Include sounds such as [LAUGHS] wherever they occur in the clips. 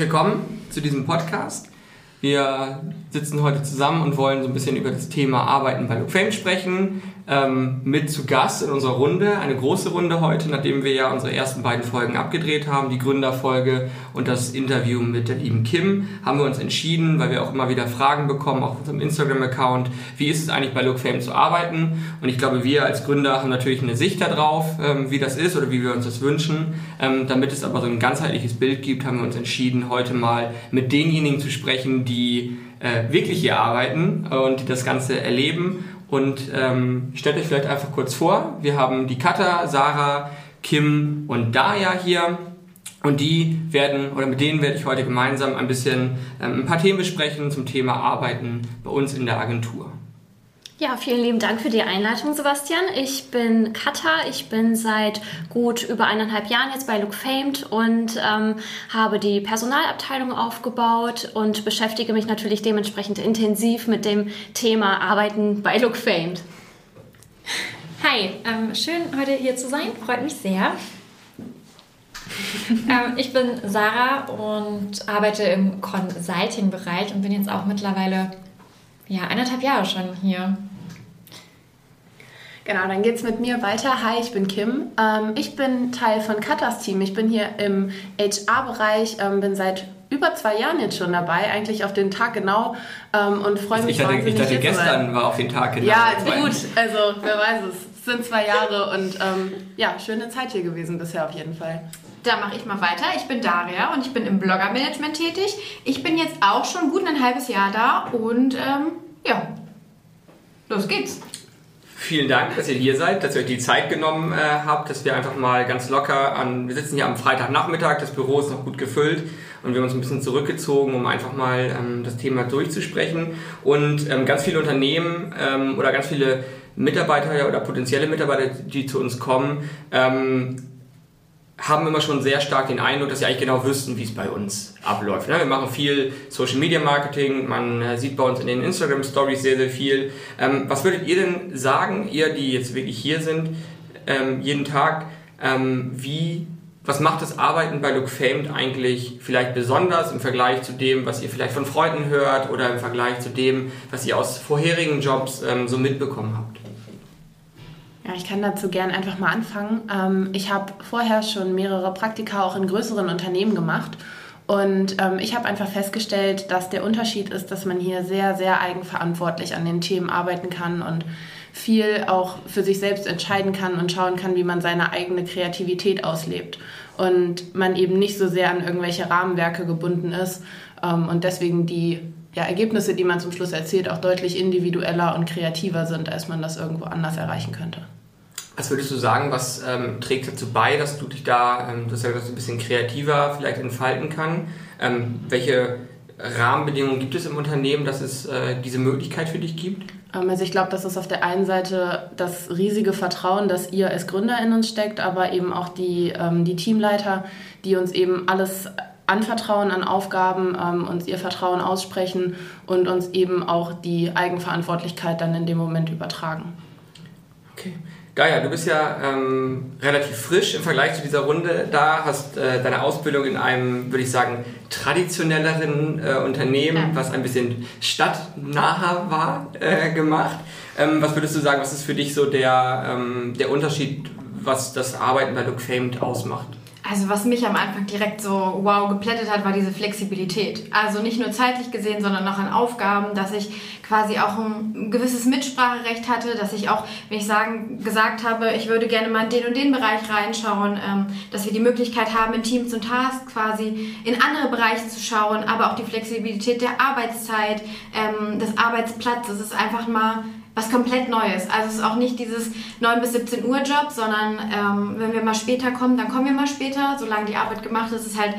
Willkommen zu diesem Podcast. Wir sitzen heute zusammen und wollen so ein bisschen über das Thema Arbeiten bei Look Fame sprechen. Ähm, mit zu Gast in unserer Runde, eine große Runde heute, nachdem wir ja unsere ersten beiden Folgen abgedreht haben, die Gründerfolge und das Interview mit der lieben Kim, haben wir uns entschieden, weil wir auch immer wieder Fragen bekommen auf unserem Instagram-Account, wie ist es eigentlich bei Look Fame zu arbeiten? Und ich glaube, wir als Gründer haben natürlich eine Sicht darauf, ähm, wie das ist oder wie wir uns das wünschen. Ähm, damit es aber so ein ganzheitliches Bild gibt, haben wir uns entschieden, heute mal mit denjenigen zu sprechen, die äh, wirklich hier arbeiten und die das Ganze erleben. Und ähm, stellt euch vielleicht einfach kurz vor, wir haben die Katha, Sarah, Kim und Daya hier. Und die werden, oder mit denen werde ich heute gemeinsam ein bisschen ähm, ein paar Themen besprechen zum Thema Arbeiten bei uns in der Agentur. Ja, vielen lieben Dank für die Einleitung, Sebastian. Ich bin Katha. Ich bin seit gut über eineinhalb Jahren jetzt bei Look Famed und ähm, habe die Personalabteilung aufgebaut und beschäftige mich natürlich dementsprechend intensiv mit dem Thema Arbeiten bei Look Famed. Hi, ähm, schön heute hier zu sein. Freut mich sehr. [LAUGHS] ähm, ich bin Sarah und arbeite im Consulting-Bereich und bin jetzt auch mittlerweile ja, eineinhalb Jahre schon hier. Genau, dann geht es mit mir weiter. Hi, ich bin Kim. Ähm, ich bin Teil von Katas Team. Ich bin hier im HR-Bereich, ähm, bin seit über zwei Jahren jetzt schon dabei, eigentlich auf den Tag genau ähm, und freue mich ich hatte, Ich dachte, gestern war auf den Tag genau. Ja, gut, also wer weiß es. Es sind zwei Jahre und ähm, ja, schöne Zeit hier gewesen bisher auf jeden Fall. Da mache ich mal weiter. Ich bin Daria und ich bin im Blogger-Management tätig. Ich bin jetzt auch schon gut ein halbes Jahr da und ähm, ja, los geht's. Vielen Dank, dass ihr hier seid, dass ihr euch die Zeit genommen äh, habt, dass wir einfach mal ganz locker an. Wir sitzen hier am Freitagnachmittag, das Büro ist noch gut gefüllt und wir haben uns ein bisschen zurückgezogen, um einfach mal ähm, das Thema durchzusprechen. Und ähm, ganz viele Unternehmen ähm, oder ganz viele Mitarbeiter oder potenzielle Mitarbeiter, die zu uns kommen, ähm, haben immer schon sehr stark den Eindruck, dass sie eigentlich genau wüssten, wie es bei uns abläuft. Ne? Wir machen viel Social Media Marketing, man äh, sieht bei uns in den Instagram Stories sehr, sehr viel. Ähm, was würdet ihr denn sagen, ihr, die jetzt wirklich hier sind, ähm, jeden Tag, ähm, wie, was macht das Arbeiten bei Look Famed eigentlich vielleicht besonders im Vergleich zu dem, was ihr vielleicht von Freunden hört oder im Vergleich zu dem, was ihr aus vorherigen Jobs so mitbekommen habt? Ja, ich kann dazu gern einfach mal anfangen. Ähm, ich habe vorher schon mehrere Praktika auch in größeren Unternehmen gemacht. Und ähm, ich habe einfach festgestellt, dass der Unterschied ist, dass man hier sehr, sehr eigenverantwortlich an den Themen arbeiten kann und viel auch für sich selbst entscheiden kann und schauen kann, wie man seine eigene Kreativität auslebt. Und man eben nicht so sehr an irgendwelche Rahmenwerke gebunden ist ähm, und deswegen die ja, Ergebnisse, die man zum Schluss erzielt, auch deutlich individueller und kreativer sind, als man das irgendwo anders erreichen könnte. Was würdest du sagen, was ähm, trägt dazu bei, dass du dich da, ähm, dass das ein bisschen kreativer vielleicht entfalten kann? Ähm, welche Rahmenbedingungen gibt es im Unternehmen, dass es äh, diese Möglichkeit für dich gibt? Ähm, also ich glaube, das ist auf der einen Seite das riesige Vertrauen, das ihr als Gründer in uns steckt, aber eben auch die, ähm, die Teamleiter, die uns eben alles anvertrauen an Aufgaben, ähm, uns ihr Vertrauen aussprechen und uns eben auch die Eigenverantwortlichkeit dann in dem Moment übertragen. Okay. Gaia, du bist ja ähm, relativ frisch im Vergleich zu dieser Runde da, hast äh, deine Ausbildung in einem, würde ich sagen, traditionelleren äh, Unternehmen, ja. was ein bisschen stadtnaher war, äh, gemacht. Ähm, was würdest du sagen, was ist für dich so der, ähm, der Unterschied, was das Arbeiten bei Look Famed ausmacht? Also was mich am Anfang direkt so wow geplättet hat, war diese Flexibilität. Also nicht nur zeitlich gesehen, sondern auch an Aufgaben, dass ich quasi auch ein gewisses Mitspracherecht hatte, dass ich auch, wenn ich sagen, gesagt habe, ich würde gerne mal in den und den Bereich reinschauen, ähm, dass wir die Möglichkeit haben, in Teams und Tasks quasi in andere Bereiche zu schauen, aber auch die Flexibilität der Arbeitszeit, ähm, des Arbeitsplatzes ist einfach mal was komplett Neues. Also es ist auch nicht dieses 9 bis 17 Uhr Job, sondern ähm, wenn wir mal später kommen, dann kommen wir mal später. Solange die Arbeit gemacht ist, ist halt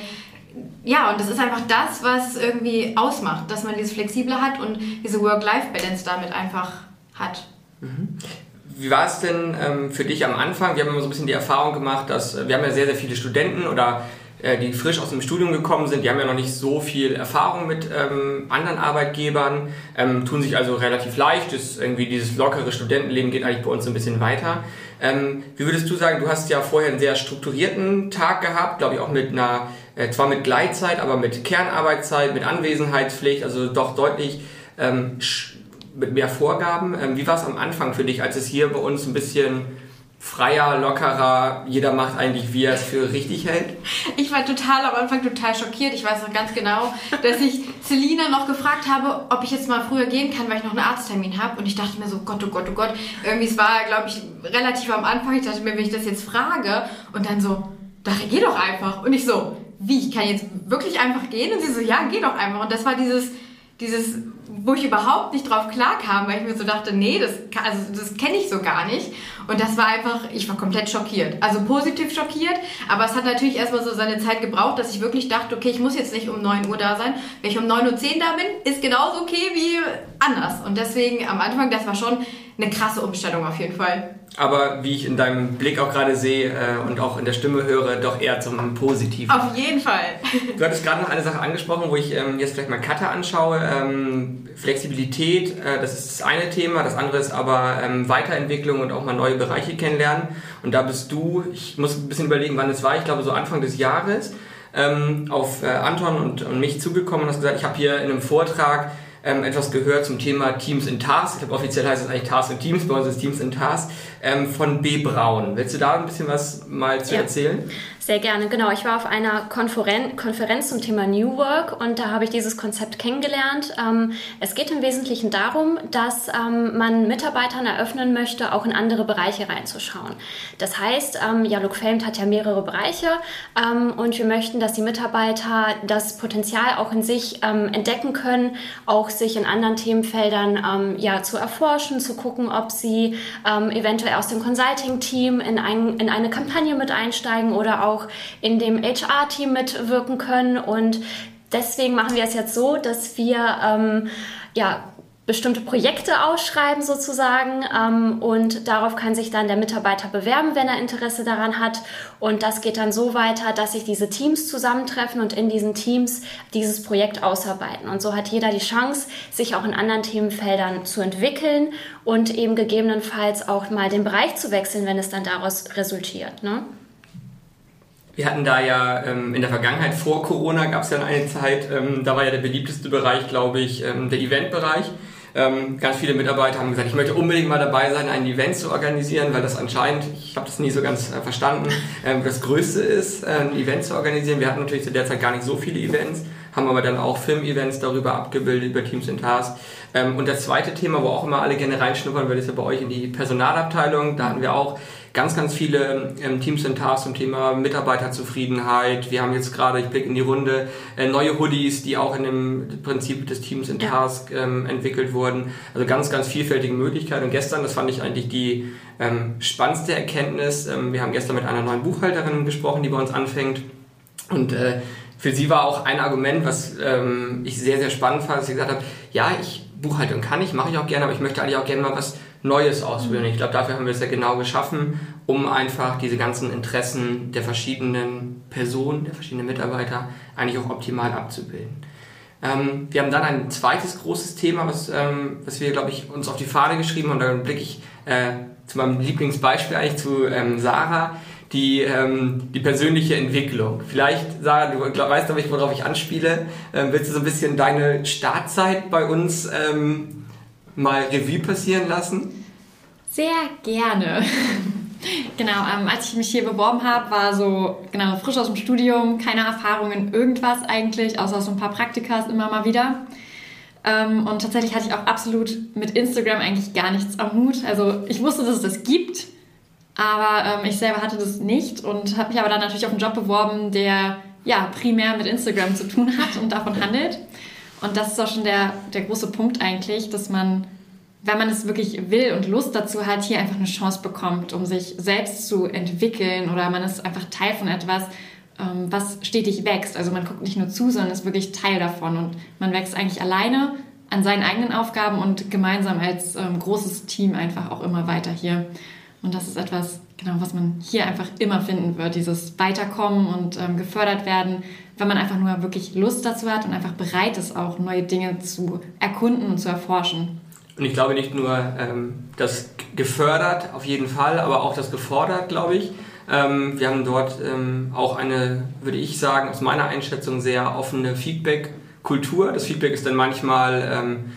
ja, und das ist einfach das, was irgendwie ausmacht, dass man dieses Flexible hat und diese Work-Life-Balance damit einfach hat. Mhm. Wie war es denn ähm, für dich am Anfang? Wir haben immer so ein bisschen die Erfahrung gemacht, dass äh, wir haben ja sehr, sehr viele Studenten oder die frisch aus dem Studium gekommen sind, die haben ja noch nicht so viel Erfahrung mit ähm, anderen Arbeitgebern, ähm, tun sich also relativ leicht. Das, irgendwie dieses lockere Studentenleben geht eigentlich bei uns ein bisschen weiter. Ähm, wie würdest du sagen, du hast ja vorher einen sehr strukturierten Tag gehabt, glaube ich auch mit einer äh, zwar mit Gleitzeit, aber mit Kernarbeitszeit, mit Anwesenheitspflicht, also doch deutlich ähm, mit mehr Vorgaben. Ähm, wie war es am Anfang für dich, als es hier bei uns ein bisschen freier, lockerer, jeder macht eigentlich, wie er es für richtig hält? Ich war total am Anfang total schockiert. Ich weiß noch ganz genau, dass ich Selina noch gefragt habe, ob ich jetzt mal früher gehen kann, weil ich noch einen Arzttermin habe. Und ich dachte mir so, Gott, oh Gott, oh Gott. Irgendwie, es war, glaube ich, relativ am Anfang. Ich dachte mir, wenn ich das jetzt frage und dann so, da geh doch einfach. Und ich so, wie, ich kann jetzt wirklich einfach gehen? Und sie so, ja, geh doch einfach. Und das war dieses, dieses, wo ich überhaupt nicht drauf klarkam, weil ich mir so dachte, nee, das, also das kenne ich so gar nicht. Und das war einfach, ich war komplett schockiert. Also positiv schockiert, aber es hat natürlich erstmal so seine Zeit gebraucht, dass ich wirklich dachte, okay, ich muss jetzt nicht um 9 Uhr da sein. Wenn ich um 9.10 Uhr da bin, ist genauso okay wie anders. Und deswegen am Anfang, das war schon eine krasse Umstellung auf jeden Fall. Aber wie ich in deinem Blick auch gerade sehe äh, und auch in der Stimme höre, doch eher zum Positiven. Auf jeden Fall. [LAUGHS] Du hattest gerade noch eine Sache angesprochen, wo ich ähm, jetzt vielleicht mal Cutter anschaue. Ähm, Flexibilität, äh, das ist das eine Thema. Das andere ist aber ähm, Weiterentwicklung und auch mal neue Bereiche kennenlernen. Und da bist du, ich muss ein bisschen überlegen, wann es war, ich glaube so Anfang des Jahres, auf äh, Anton und, und mich zugekommen und hast gesagt, ich habe hier in einem Vortrag ähm, etwas gehört zum Thema Teams in Tasks. Ich glaube, offiziell heißt es eigentlich Tasks in Teams, bei uns ist Teams in Tasks, ähm, von B. Braun. Willst du da ein bisschen was mal zu ja. erzählen? Sehr gerne, genau. Ich war auf einer Konferen Konferenz zum Thema New Work und da habe ich dieses Konzept kennengelernt. Ähm, es geht im Wesentlichen darum, dass ähm, man Mitarbeitern eröffnen möchte, auch in andere Bereiche reinzuschauen. Das heißt, ähm, ja, Look Famed hat ja mehrere Bereiche ähm, und wir möchten, dass die Mitarbeiter das Potenzial auch in sich ähm, entdecken können, auch sich in anderen Themenfeldern ähm, ja, zu erforschen, zu gucken, ob sie eventuell aus dem Consulting-Team in, ein, in eine Kampagne mit einsteigen oder auch in dem HR-Team mitwirken können. Und deswegen machen wir es jetzt so, dass wir ähm, ja, bestimmte Projekte ausschreiben sozusagen ähm, und darauf kann sich dann der Mitarbeiter bewerben, wenn er Interesse daran hat und das geht dann so weiter, dass sich diese Teams zusammentreffen und in diesen Teams dieses Projekt ausarbeiten und so hat jeder die Chance, sich auch in anderen Themenfeldern zu entwickeln und eben gegebenenfalls auch mal den Bereich zu wechseln, wenn es dann daraus resultiert. Ne? Wir hatten da ja ähm, in der Vergangenheit vor Corona gab es ja eine Zeit, ähm, da war ja der beliebteste Bereich, glaube ich, ähm, der Eventbereich. Ähm, ganz viele Mitarbeiter haben gesagt, ich möchte unbedingt mal dabei sein, ein Event zu organisieren, weil das anscheinend, ich habe das nie so ganz äh, verstanden, ähm, das Größte ist, äh, ein Event zu organisieren. Wir hatten natürlich zu der Zeit gar nicht so viele Events, haben aber dann auch Film-Events darüber abgebildet, über Teams in Task. Ähm, und das zweite Thema, wo auch immer alle gerne reinschnuppern, weil das ja bei euch in die Personalabteilung, da hatten wir auch ganz, ganz viele ähm, Teams und Tasks zum Thema Mitarbeiterzufriedenheit. Wir haben jetzt gerade, ich blicke in die Runde, äh, neue Hoodies, die auch in dem Prinzip des Teams in Task ähm, entwickelt wurden. Also ganz, ganz vielfältige Möglichkeiten. Und gestern, das fand ich eigentlich die ähm, spannendste Erkenntnis. Ähm, wir haben gestern mit einer neuen Buchhalterin gesprochen, die bei uns anfängt. Und äh, für sie war auch ein Argument, was ähm, ich sehr, sehr spannend fand, dass sie gesagt hat, ja, ich Buchhaltung kann ich, mache ich auch gerne, aber ich möchte eigentlich auch gerne mal was Neues ausprobieren. Ich glaube, dafür haben wir es ja genau geschaffen, um einfach diese ganzen Interessen der verschiedenen Personen, der verschiedenen Mitarbeiter eigentlich auch optimal abzubilden. Ähm, wir haben dann ein zweites großes Thema, was, ähm, was wir, glaube ich, uns auf die Fahne geschrieben haben. Und da blicke ich äh, zu meinem Lieblingsbeispiel eigentlich zu ähm, Sarah, die, ähm, die persönliche Entwicklung. Vielleicht, Sarah, du glaub, weißt, glaube ich, worauf ich anspiele. Ähm, willst du so ein bisschen deine Startzeit bei uns ähm, mal Revue passieren lassen? Sehr gerne. [LAUGHS] genau, ähm, als ich mich hier beworben habe, war so, genau, frisch aus dem Studium, keine Erfahrung in irgendwas eigentlich, außer so ein paar Praktikas immer mal wieder. Ähm, und tatsächlich hatte ich auch absolut mit Instagram eigentlich gar nichts am Hut. Also ich wusste, dass es das gibt, aber ähm, ich selber hatte das nicht und habe mich aber dann natürlich auf einen Job beworben, der ja primär mit Instagram zu tun hat und davon handelt. Und das ist auch schon der, der große Punkt eigentlich, dass man, wenn man es wirklich will und Lust dazu hat, hier einfach eine Chance bekommt, um sich selbst zu entwickeln oder man ist einfach Teil von etwas, ähm, was stetig wächst. Also man guckt nicht nur zu, sondern ist wirklich Teil davon und man wächst eigentlich alleine an seinen eigenen Aufgaben und gemeinsam als ähm, großes Team einfach auch immer weiter hier. Und das ist etwas, genau, was man hier einfach immer finden wird, dieses Weiterkommen und ähm, gefördert werden, wenn man einfach nur wirklich Lust dazu hat und einfach bereit ist, auch neue Dinge zu erkunden und zu erforschen. Und ich glaube nicht nur ähm, das gefördert, auf jeden Fall, aber auch das gefordert, glaube ich. Ähm, wir haben dort ähm, auch eine, würde ich sagen, aus meiner Einschätzung sehr offene Feedback-Kultur. Das Feedback ist dann manchmal, ähm,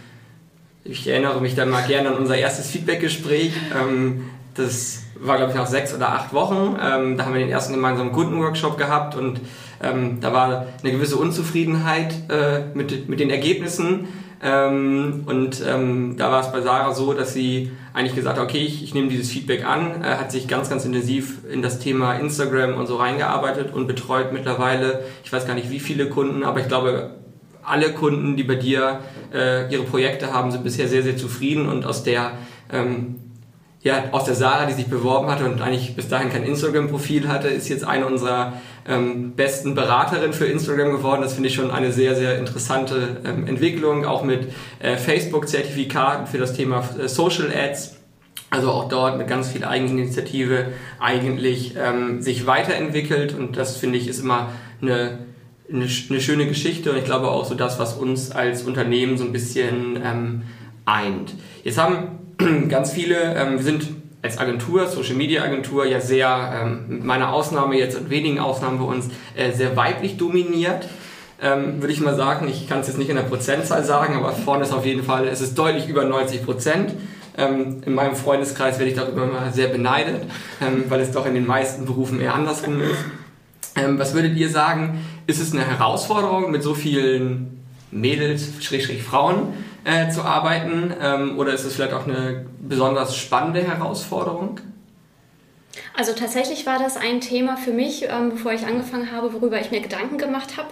ich erinnere mich dann mal gerne an unser erstes Feedback-Gespräch. Ähm, das war, glaube ich, nach sechs oder acht Wochen. Ähm, da haben wir den ersten gemeinsamen Kundenworkshop gehabt und ähm, da war eine gewisse Unzufriedenheit äh, mit, mit den Ergebnissen. Ähm, und ähm, da war es bei Sarah so, dass sie eigentlich gesagt hat, okay, ich, ich nehme dieses Feedback an, äh, hat sich ganz, ganz intensiv in das Thema Instagram und so reingearbeitet und betreut mittlerweile, ich weiß gar nicht wie viele Kunden, aber ich glaube, alle Kunden, die bei dir äh, ihre Projekte haben, sind bisher sehr, sehr zufrieden und aus der ähm, ja, aus der Sarah, die sich beworben hatte und eigentlich bis dahin kein Instagram-Profil hatte, ist jetzt eine unserer ähm, besten Beraterinnen für Instagram geworden. Das finde ich schon eine sehr, sehr interessante ähm, Entwicklung, auch mit äh, Facebook-Zertifikaten für das Thema äh, Social Ads. Also auch dort mit ganz viel Eigeninitiative eigentlich ähm, sich weiterentwickelt und das finde ich ist immer eine, eine, eine, schöne Geschichte und ich glaube auch so das, was uns als Unternehmen so ein bisschen ähm, eint. Jetzt haben [CLEARS THROAT] ganz viele, ähm, wir sind als Agentur, Social Media Agentur, ja sehr, ähm, mit meiner Ausnahme jetzt und wenigen Ausnahmen bei uns, äh, sehr weiblich dominiert. Ähm, würde ich mal sagen, ich kann es jetzt nicht in der Prozentzahl sagen, aber vorne ist auf jeden Fall, es ist deutlich über 90 Prozent. Ähm, in meinem Freundeskreis werde ich darüber mal sehr beneidet, ähm, weil es doch in den meisten Berufen eher andersrum ist. Ähm, was würdet ihr sagen, ist es eine Herausforderung mit so vielen Mädels, Schrägstrich Frauen, äh, zu arbeiten? Ähm, oder ist es vielleicht auch eine besonders spannende Herausforderung? Also tatsächlich war das ein Thema für mich, ähm, bevor ich angefangen habe, worüber ich mir Gedanken gemacht habe,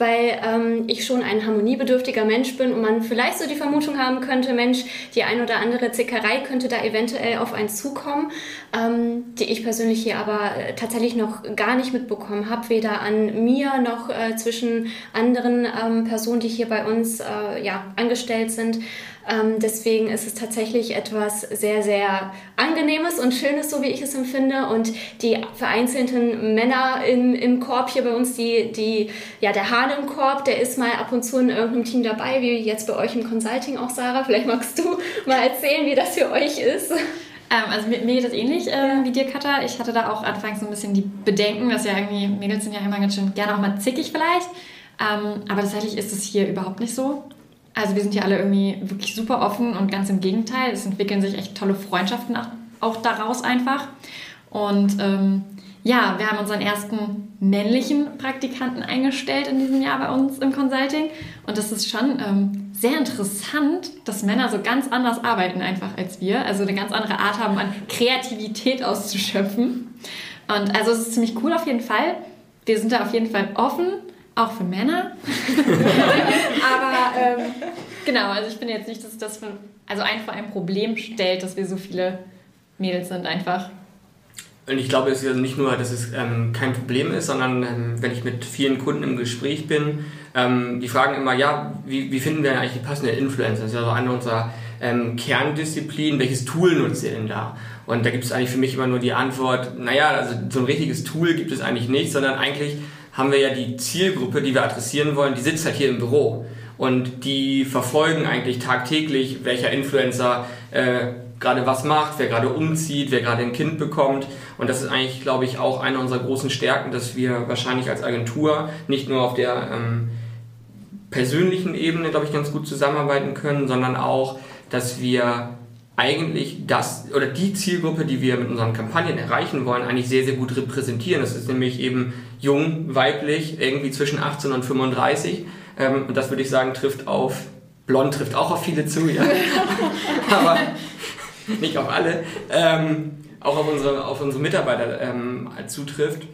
weil ähm, ich schon ein harmoniebedürftiger Mensch bin und man vielleicht so die Vermutung haben könnte, Mensch, die ein oder andere Zickerei könnte da eventuell auf einen zukommen, ähm, die ich persönlich hier aber äh, tatsächlich noch gar nicht mitbekommen habe, weder an mir noch äh, zwischen anderen ähm, Personen, die hier bei uns äh, ja, angestellt sind. Ähm, deswegen ist es tatsächlich etwas sehr, sehr Angenehmes und Schönes, so wie ich es empfinde. Und die vereinzelten Männer im, im Korb hier bei uns, die, die, ja, der Hahn im Korb, der ist mal ab und zu in irgendeinem Team dabei, wie jetzt bei euch im Consulting auch, Sarah. Vielleicht magst du mal erzählen, wie das für euch ist. Ähm, also mir, mir, geht das ähnlich ähm, wie dir, Katha. Ich hatte da auch anfangs so ein bisschen die Bedenken, dass ja irgendwie, Mädels sind ja immer ganz schön gerne auch mal zickig vielleicht. Ähm, aber tatsächlich ist es hier überhaupt nicht so. Also wir sind ja alle irgendwie wirklich super offen und ganz im Gegenteil. Es entwickeln sich echt tolle Freundschaften auch daraus einfach. Und ähm, ja, wir haben unseren ersten männlichen Praktikanten eingestellt in diesem Jahr bei uns im Consulting. Und das ist schon ähm, sehr interessant, dass Männer so ganz anders arbeiten einfach als wir. Also eine ganz andere Art haben, an Kreativität auszuschöpfen. Und also es ist ziemlich cool auf jeden Fall. Wir sind da auf jeden Fall offen auch für Männer. [LAUGHS] Aber ähm, genau, also ich finde jetzt nicht, dass das für, also einfach ein Problem stellt, dass wir so viele Mädels sind einfach. Und ich glaube, es ist nicht nur, dass es ähm, kein Problem ist, sondern ähm, wenn ich mit vielen Kunden im Gespräch bin, ähm, die fragen immer, ja, wie, wie finden wir eigentlich die passende Influencer? Das ist ja so eine unserer ähm, Kerndisziplinen. Welches Tool nutzt ihr denn da? Und da gibt es eigentlich für mich immer nur die Antwort, naja, also so ein richtiges Tool gibt es eigentlich nicht, sondern eigentlich haben wir ja die Zielgruppe, die wir adressieren wollen, die sitzt halt hier im Büro. Und die verfolgen eigentlich tagtäglich, welcher Influencer äh, gerade was macht, wer gerade umzieht, wer gerade ein Kind bekommt. Und das ist eigentlich, glaube ich, auch eine unserer großen Stärken, dass wir wahrscheinlich als Agentur nicht nur auf der ähm, persönlichen Ebene, glaube ich, ganz gut zusammenarbeiten können, sondern auch, dass wir eigentlich das oder die Zielgruppe, die wir mit unseren Kampagnen erreichen wollen, eigentlich sehr, sehr gut repräsentieren. Das ist nämlich eben jung, weiblich, irgendwie zwischen 18 und 35. Ähm, und das würde ich sagen, trifft auf, blond trifft auch auf viele zu, ja. [LAUGHS] Aber [LAUGHS] nicht auf alle. Ähm, auch auf unsere, auf unsere Mitarbeiter ähm, zutrifft.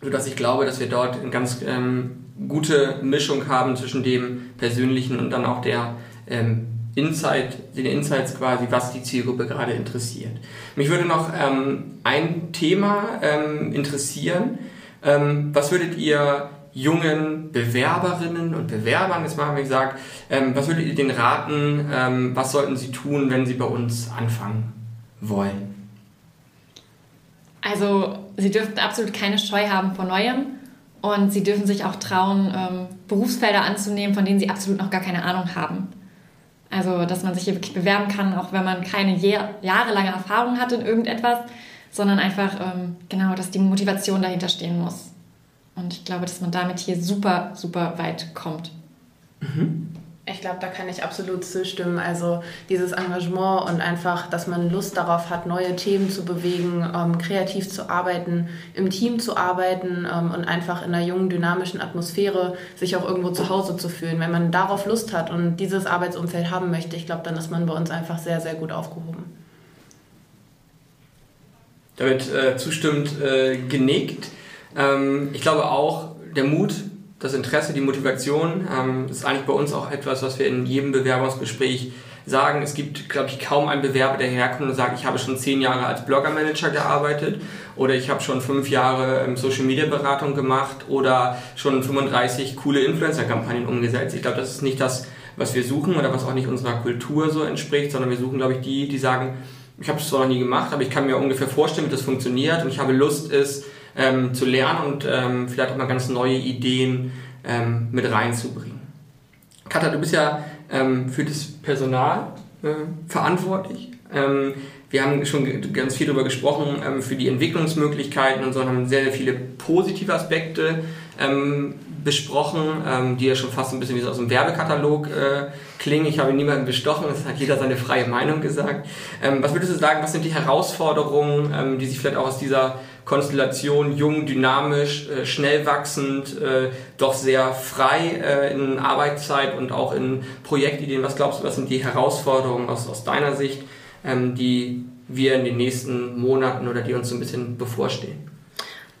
Sodass ich glaube, dass wir dort eine ganz ähm, gute Mischung haben zwischen dem Persönlichen und dann auch der ähm, Insight, den Insights quasi, was die Zielgruppe gerade interessiert. Mich würde noch ähm, ein Thema ähm, interessieren. Ähm, was würdet ihr jungen Bewerberinnen und Bewerbern, jetzt mal habe ich gesagt, ähm, was würdet ihr denen raten, ähm, was sollten sie tun, wenn sie bei uns anfangen wollen? Also, sie dürften absolut keine Scheu haben vor Neuem und sie dürfen sich auch trauen, ähm, Berufsfelder anzunehmen, von denen sie absolut noch gar keine Ahnung haben. Also, dass man sich hier wirklich bewerben kann, auch wenn man keine jahrelange Erfahrung hat in irgendetwas, sondern einfach, ähm, genau, dass die Motivation dahinter stehen muss. Und ich glaube, dass man damit hier super, super weit kommt. Mhm. Ich glaube, da kann ich absolut zustimmen. Also dieses Engagement und einfach, dass man Lust darauf hat, neue Themen zu bewegen, ähm, kreativ zu arbeiten, im Team zu arbeiten ähm, und einfach in einer jungen, dynamischen Atmosphäre sich auch irgendwo zu Hause zu fühlen. Wenn man darauf Lust hat und dieses Arbeitsumfeld haben möchte, ich glaube, dann ist man bei uns einfach sehr, sehr gut aufgehoben. Damit äh, zustimmend äh, genickt. Ähm, ich glaube auch, der Mut das Interesse, die Motivation ähm, ist eigentlich bei uns auch etwas, was wir in jedem Bewerbungsgespräch sagen. Es gibt, glaube ich, kaum einen Bewerber, der herkommt und sagt, ich habe schon zehn Jahre als Blogger-Manager gearbeitet oder ich habe schon fünf Jahre ähm, Social-Media-Beratung gemacht oder schon 35 coole Influencer-Kampagnen umgesetzt. Ich glaube, das ist nicht das, was wir suchen oder was auch nicht unserer Kultur so entspricht, sondern wir suchen, glaube ich, die, die sagen, ich habe es zwar noch nie gemacht, aber ich kann mir ungefähr vorstellen, wie das funktioniert und ich habe Lust, es ähm, zu lernen und ähm, vielleicht auch mal ganz neue Ideen ähm, mit reinzubringen. Katha, du bist ja ähm, für das Personal äh, verantwortlich. Ähm, wir haben schon ganz viel darüber gesprochen, ähm, für die Entwicklungsmöglichkeiten und so haben sehr, sehr viele positive Aspekte besprochen, die ja schon fast ein bisschen wie aus dem Werbekatalog äh, klingen. Ich habe niemanden bestochen, es hat jeder seine freie Meinung gesagt. was würdest du sagen, was sind die Herausforderungen, die sich vielleicht auch aus dieser Konstellation jung, dynamisch, äh, schnell wachsend, äh, doch sehr frei äh, in Arbeitszeit und auch in Projektideen. Was glaubst du, was sind die Herausforderungen aus, aus deiner Sicht, ähm, die wir in den nächsten Monaten oder die uns so ein bisschen bevorstehen?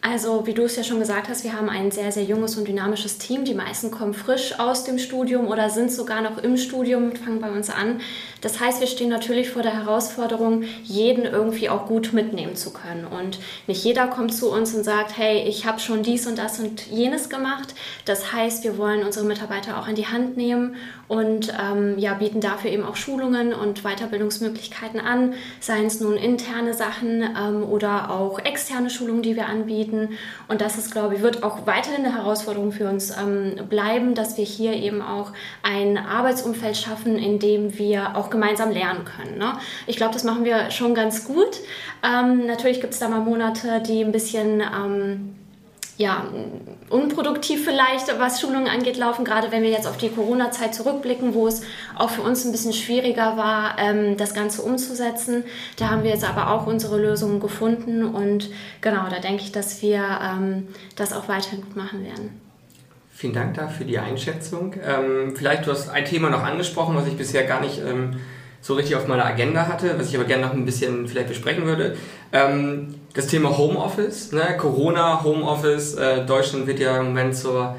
Also, wie du es ja schon gesagt hast, wir haben ein sehr, sehr junges und dynamisches Team. Die meisten kommen frisch aus dem Studium oder sind sogar noch im Studium und fangen bei uns an. Das heißt, wir stehen natürlich vor der Herausforderung, jeden irgendwie auch gut mitnehmen zu können. Und nicht jeder kommt zu uns und sagt, hey, ich habe schon dies und das und jenes gemacht. Das heißt, wir wollen unsere Mitarbeiter auch in die Hand nehmen und ähm, ja, bieten dafür eben auch Schulungen und Weiterbildungsmöglichkeiten an, seien es nun interne Sachen ähm, oder auch externe Schulungen, die wir anbieten. Und das ist, glaube ich, wird auch weiterhin eine Herausforderung für uns ähm, bleiben, dass wir hier eben auch ein Arbeitsumfeld schaffen, in dem wir auch gemeinsam lernen können. Ne? Ich glaube, das machen wir schon ganz gut. Ähm, natürlich gibt es da mal Monate, die ein bisschen ähm, ja, unproduktiv vielleicht, was Schulungen angeht, laufen, gerade wenn wir jetzt auf die Corona-Zeit zurückblicken, wo es auch für uns ein bisschen schwieriger war, ähm, das Ganze umzusetzen. Da haben wir jetzt aber auch unsere Lösungen gefunden und genau, da denke ich, dass wir ähm, das auch weiterhin gut machen werden. Vielen Dank dafür für die Einschätzung. Ähm, vielleicht, du hast ein Thema noch angesprochen, was ich bisher gar nicht so richtig auf meiner Agenda hatte, was ich aber gerne noch ein bisschen vielleicht besprechen würde. Ähm, das Thema Homeoffice, ne? Corona, Homeoffice. Äh, Deutschland wird ja im Moment zur,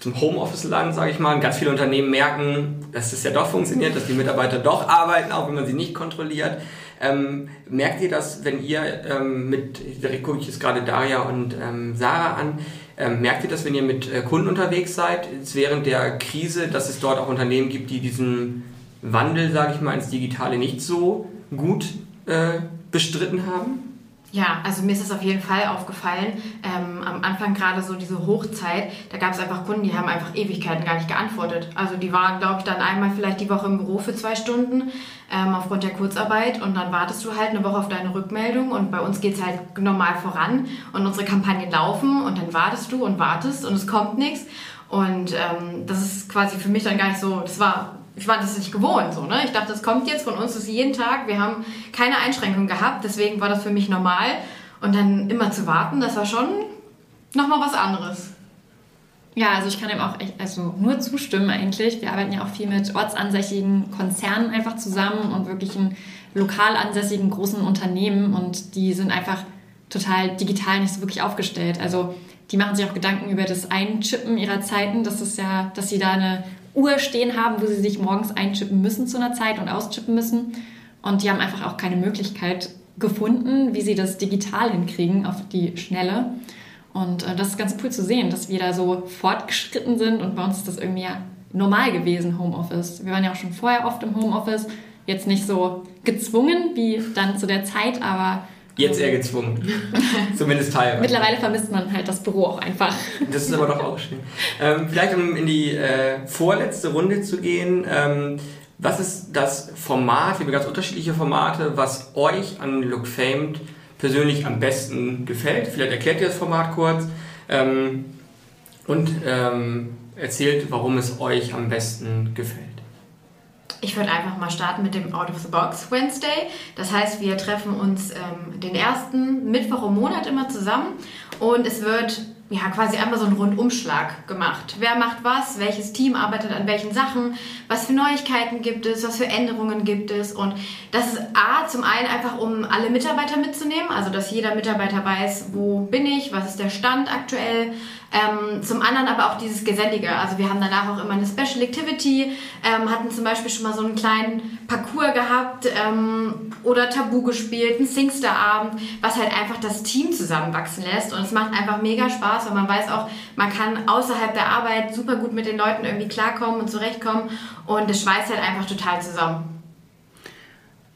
zum Homeoffice-Land, sage ich mal. Ganz viele Unternehmen merken, dass das ja doch funktioniert, dass die Mitarbeiter doch arbeiten, auch wenn man sie nicht kontrolliert. Ähm, merkt ihr das, wenn ihr ähm, mit, direkt gucke ich jetzt gerade Daria und ähm, Sarah an, ähm, merkt ihr das, wenn ihr mit äh, Kunden unterwegs seid, während der Krise, dass es dort auch Unternehmen gibt, die diesen Wandel, sage ich mal, ins Digitale nicht so gut äh, bestritten haben? Ja, also mir ist es auf jeden Fall aufgefallen. Ähm, am Anfang gerade so diese Hochzeit, da gab es einfach Kunden, die haben einfach Ewigkeiten gar nicht geantwortet. Also die waren, glaube ich, dann einmal vielleicht die Woche im Büro für zwei Stunden ähm, aufgrund der Kurzarbeit und dann wartest du halt eine Woche auf deine Rückmeldung und bei uns geht es halt normal voran und unsere Kampagnen laufen und dann wartest du und wartest und es kommt nichts. Und ähm, das ist quasi für mich dann gar nicht so, das war ich war das nicht gewohnt. So, ne? Ich dachte, das kommt jetzt von uns, das ist jeden Tag. Wir haben keine Einschränkungen gehabt, deswegen war das für mich normal. Und dann immer zu warten, das war schon nochmal was anderes. Ja, also ich kann dem auch echt, also nur zustimmen eigentlich. Wir arbeiten ja auch viel mit ortsansässigen Konzernen einfach zusammen und wirklichen lokal ansässigen großen Unternehmen und die sind einfach total digital nicht so wirklich aufgestellt. Also die machen sich auch Gedanken über das Einchippen ihrer Zeiten. Das ist ja, dass sie da eine Uhr stehen haben, wo sie sich morgens einchippen müssen zu einer Zeit und auschippen müssen. Und die haben einfach auch keine Möglichkeit gefunden, wie sie das digital hinkriegen auf die Schnelle. Und äh, das ist ganz cool zu sehen, dass wir da so fortgeschritten sind und bei uns ist das irgendwie ja normal gewesen, Homeoffice. Wir waren ja auch schon vorher oft im Homeoffice, jetzt nicht so gezwungen wie dann zu der Zeit, aber Jetzt eher gezwungen. [LAUGHS] Zumindest teilweise. Mittlerweile vermisst man halt das Büro auch einfach. Das ist aber doch auch schön. Ähm, vielleicht um in die äh, vorletzte Runde zu gehen. Ähm, was ist das Format, wir haben ganz unterschiedliche Formate, was euch an Look Famed persönlich am besten gefällt. Vielleicht erklärt ihr das Format kurz ähm, und ähm, erzählt, warum es euch am besten gefällt. Ich würde einfach mal starten mit dem Out of the Box Wednesday. Das heißt, wir treffen uns ähm, den ersten Mittwoch im Monat immer zusammen und es wird ja, quasi einmal so einen Rundumschlag gemacht. Wer macht was? Welches Team arbeitet an welchen Sachen? Was für Neuigkeiten gibt es? Was für Änderungen gibt es? Und das ist A, zum einen einfach, um alle Mitarbeiter mitzunehmen, also dass jeder Mitarbeiter weiß, wo bin ich, was ist der Stand aktuell, ähm, zum anderen aber auch dieses Gesellige. Also wir haben danach auch immer eine Special Activity, ähm, hatten zum Beispiel schon mal so einen kleinen Parcours gehabt ähm, oder Tabu gespielt, einen Singster-Abend, was halt einfach das Team zusammenwachsen lässt. Und es macht einfach mega Spaß, weil man weiß auch, man kann außerhalb der Arbeit super gut mit den Leuten irgendwie klarkommen und zurechtkommen. Und es schweißt halt einfach total zusammen.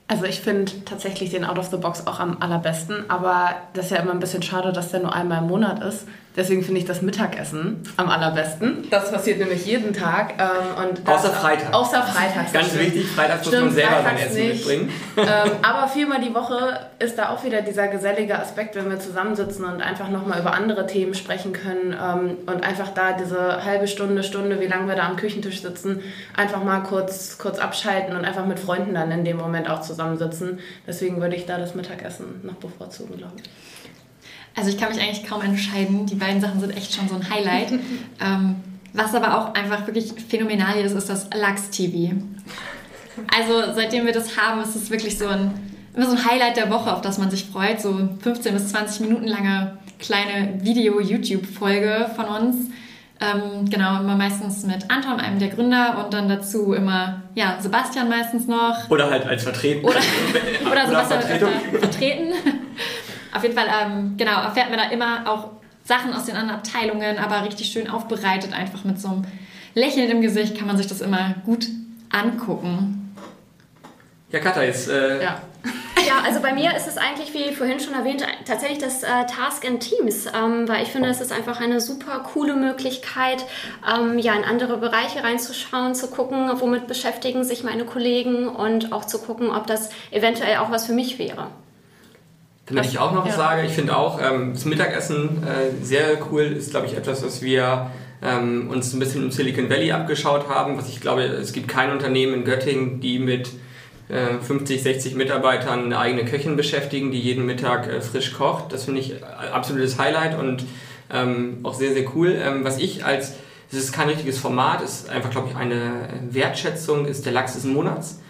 Also ich finde tatsächlich den Out of the Box auch am allerbesten, aber das ist ja immer ein bisschen schade, dass der nur einmal im Monat ist. Deswegen finde ich das Mittagessen am allerbesten. Das passiert nämlich jeden Tag. Ähm, und außer Freitag. Außer Freitag. Ganz wichtig, Freitag muss man selber sein Essen nicht. mitbringen. Ähm, aber viermal die Woche ist da auch wieder dieser gesellige Aspekt, wenn wir zusammensitzen und einfach nochmal über andere Themen sprechen können ähm, und einfach da diese halbe Stunde, Stunde, wie lange wir da am Küchentisch sitzen, einfach mal kurz, kurz abschalten und einfach mit Freunden dann in dem Moment auch zusammensitzen. Deswegen würde ich da das Mittagessen noch bevorzugen, glaube ich. Also ich kann mich eigentlich kaum entscheiden. Die beiden Sachen sind echt schon so ein Highlight. [LAUGHS] ähm, was aber auch einfach wirklich phänomenal ist, ist das Lachs-TV. Also seitdem wir das haben, ist es wirklich so ein, immer so ein Highlight der Woche, auf das man sich freut. So 15 bis 20 Minuten lange kleine Video-YouTube-Folge von uns. Ähm, genau, immer meistens mit Anton, einem der Gründer, und dann dazu immer, ja, Sebastian meistens noch. Oder halt als Vertreten. Oder, [LAUGHS] oder Sebastian vertreten. Auf jeden Fall, ähm, genau, erfährt man da immer auch Sachen aus den anderen Abteilungen, aber richtig schön aufbereitet, einfach mit so einem Lächeln im Gesicht kann man sich das immer gut angucken. Ja, Katha, jetzt. Äh ja. [LAUGHS] Ja, also bei mir ist es eigentlich, wie vorhin schon erwähnt, tatsächlich das äh, Task in Teams, ähm, weil ich finde, es ist einfach eine super coole Möglichkeit, ähm, ja, in andere Bereiche reinzuschauen, zu gucken, womit beschäftigen sich meine Kollegen und auch zu gucken, ob das eventuell auch was für mich wäre. Damit ich auch noch ja. sage, ich finde auch ähm, das Mittagessen äh, sehr cool, ist glaube ich etwas, was wir ähm, uns ein bisschen im Silicon Valley abgeschaut haben. Was ich glaube, es gibt kein Unternehmen in Göttingen, die mit äh, 50, 60 Mitarbeitern eine eigene Köchin beschäftigen, die jeden Mittag äh, frisch kocht. Das finde ich absolutes Highlight und ähm, auch sehr, sehr cool. Ähm, was ich als, es ist kein richtiges Format, ist einfach, glaube ich, eine Wertschätzung, ist der Lachs des Monats.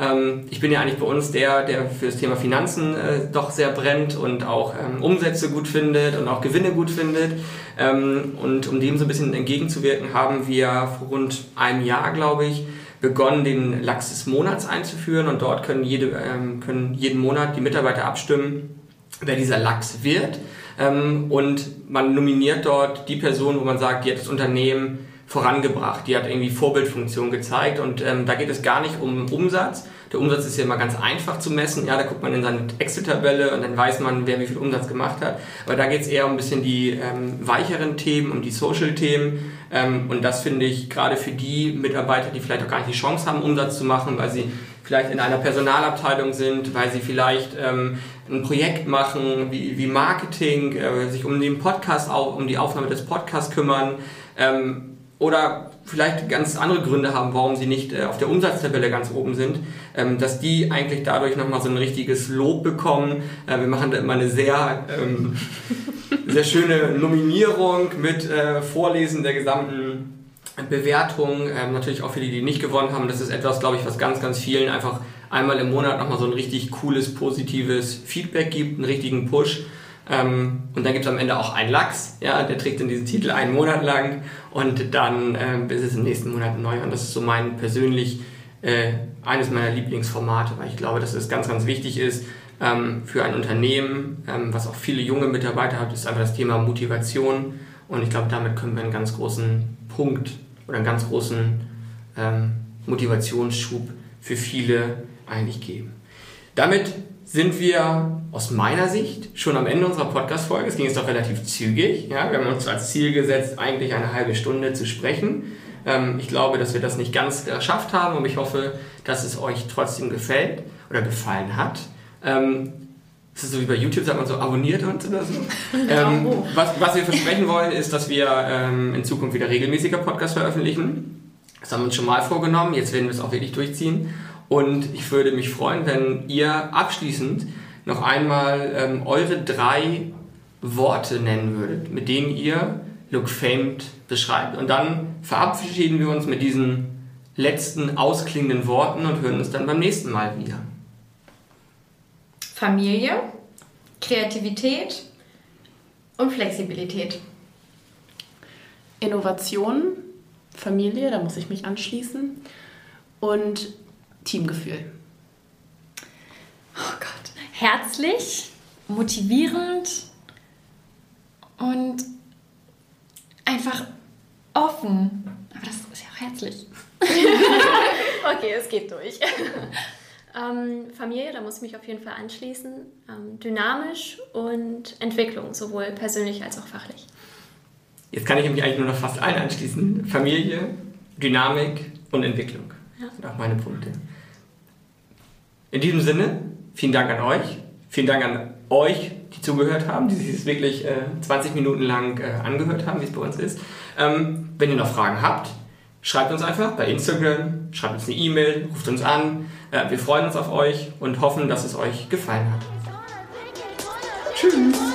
Ähm, ich bin ja eigentlich bei uns der, der für das Thema Finanzen äh, doch sehr brennt und auch ähm, Umsätze gut findet und auch Gewinne gut findet. Ähm, und um dem so ein bisschen entgegenzuwirken, haben wir vor rund einem Jahr, glaube ich, begonnen, den Lachs des Monats einzuführen und dort können, jede, ähm, können jeden Monat die Mitarbeiter abstimmen, wer dieser Lachs wird. Ähm, und man nominiert dort die Person, wo man sagt, hat das Unternehmen vorangebracht. Die hat irgendwie Vorbildfunktion gezeigt und ähm, da geht es gar nicht um Umsatz. Der Umsatz ist ja immer ganz einfach zu messen. Ja, da guckt man in seine Excel-Tabelle und dann weiß man, wer wie viel Umsatz gemacht hat. Aber da geht es eher um ein bisschen die ähm, weicheren Themen, um die Social-Themen. Ähm, und das finde ich gerade für die Mitarbeiter, die vielleicht auch gar nicht die Chance haben, Umsatz zu machen, weil sie vielleicht in einer Personalabteilung sind, weil sie vielleicht ähm, ein Projekt machen wie, wie Marketing, äh, sich um den Podcast, auch um die Aufnahme des Podcasts kümmern. Ähm, oder vielleicht ganz andere Gründe haben, warum sie nicht äh, auf der Umsatztabelle ganz oben sind, ähm, dass die eigentlich dadurch nochmal so ein richtiges Lob bekommen. Äh, wir machen da immer eine sehr, ähm, [LAUGHS] sehr schöne Nominierung mit äh, Vorlesen der gesamten Bewertung, ähm, natürlich auch für die, die nicht gewonnen haben. Das ist etwas, glaube ich, was ganz, ganz vielen einfach einmal im Monat nochmal so ein richtig cooles, positives Feedback gibt, einen richtigen Push. Ähm, und dann gibt es am Ende auch einen Lachs, ja, der trägt dann diesen Titel einen Monat lang und dann äh, ist es im nächsten Monat neu. Und das ist so mein persönlich äh, eines meiner Lieblingsformate, weil ich glaube, dass es ganz, ganz wichtig ist ähm, für ein Unternehmen, ähm, was auch viele junge Mitarbeiter hat, ist einfach das Thema Motivation. Und ich glaube, damit können wir einen ganz großen Punkt oder einen ganz großen ähm, Motivationsschub für viele eigentlich geben. Damit sind wir aus meiner Sicht schon am Ende unserer Podcast-Folge. Es ging jetzt doch relativ zügig. Ja? Wir haben uns als Ziel gesetzt, eigentlich eine halbe Stunde zu sprechen. Ähm, ich glaube, dass wir das nicht ganz geschafft haben und ich hoffe, dass es euch trotzdem gefällt oder gefallen hat. Ähm, das ist so wie bei YouTube, sagt man so, abonniert uns oder so. [LAUGHS] ähm, was, was wir versprechen wollen, ist, dass wir ähm, in Zukunft wieder regelmäßiger Podcasts veröffentlichen. Das haben wir uns schon mal vorgenommen, jetzt werden wir es auch wirklich durchziehen. Und ich würde mich freuen, wenn ihr abschließend noch einmal ähm, eure drei Worte nennen würdet, mit denen ihr Look Famed beschreibt. Und dann verabschieden wir uns mit diesen letzten ausklingenden Worten und hören uns dann beim nächsten Mal wieder. Familie, Kreativität und Flexibilität. Innovation, Familie, da muss ich mich anschließen. Und Teamgefühl. Oh Gott. Herzlich, motivierend und einfach offen. Aber das ist ja auch herzlich. [LAUGHS] okay, es geht durch. [LAUGHS] ähm, Familie, da muss ich mich auf jeden Fall anschließen. Ähm, dynamisch und Entwicklung, sowohl persönlich als auch fachlich. Jetzt kann ich mich eigentlich nur noch fast allen anschließen. Familie, Dynamik und Entwicklung. Ja. Das sind auch meine Punkte. In diesem Sinne, vielen Dank an euch. Vielen Dank an euch, die zugehört haben, die sich wirklich äh, 20 Minuten lang äh, angehört haben, wie es bei uns ist. Ähm, wenn ihr noch Fragen habt, schreibt uns einfach bei Instagram, schreibt uns eine E-Mail, ruft uns an. Äh, wir freuen uns auf euch und hoffen, dass es euch gefallen hat. Tschüss!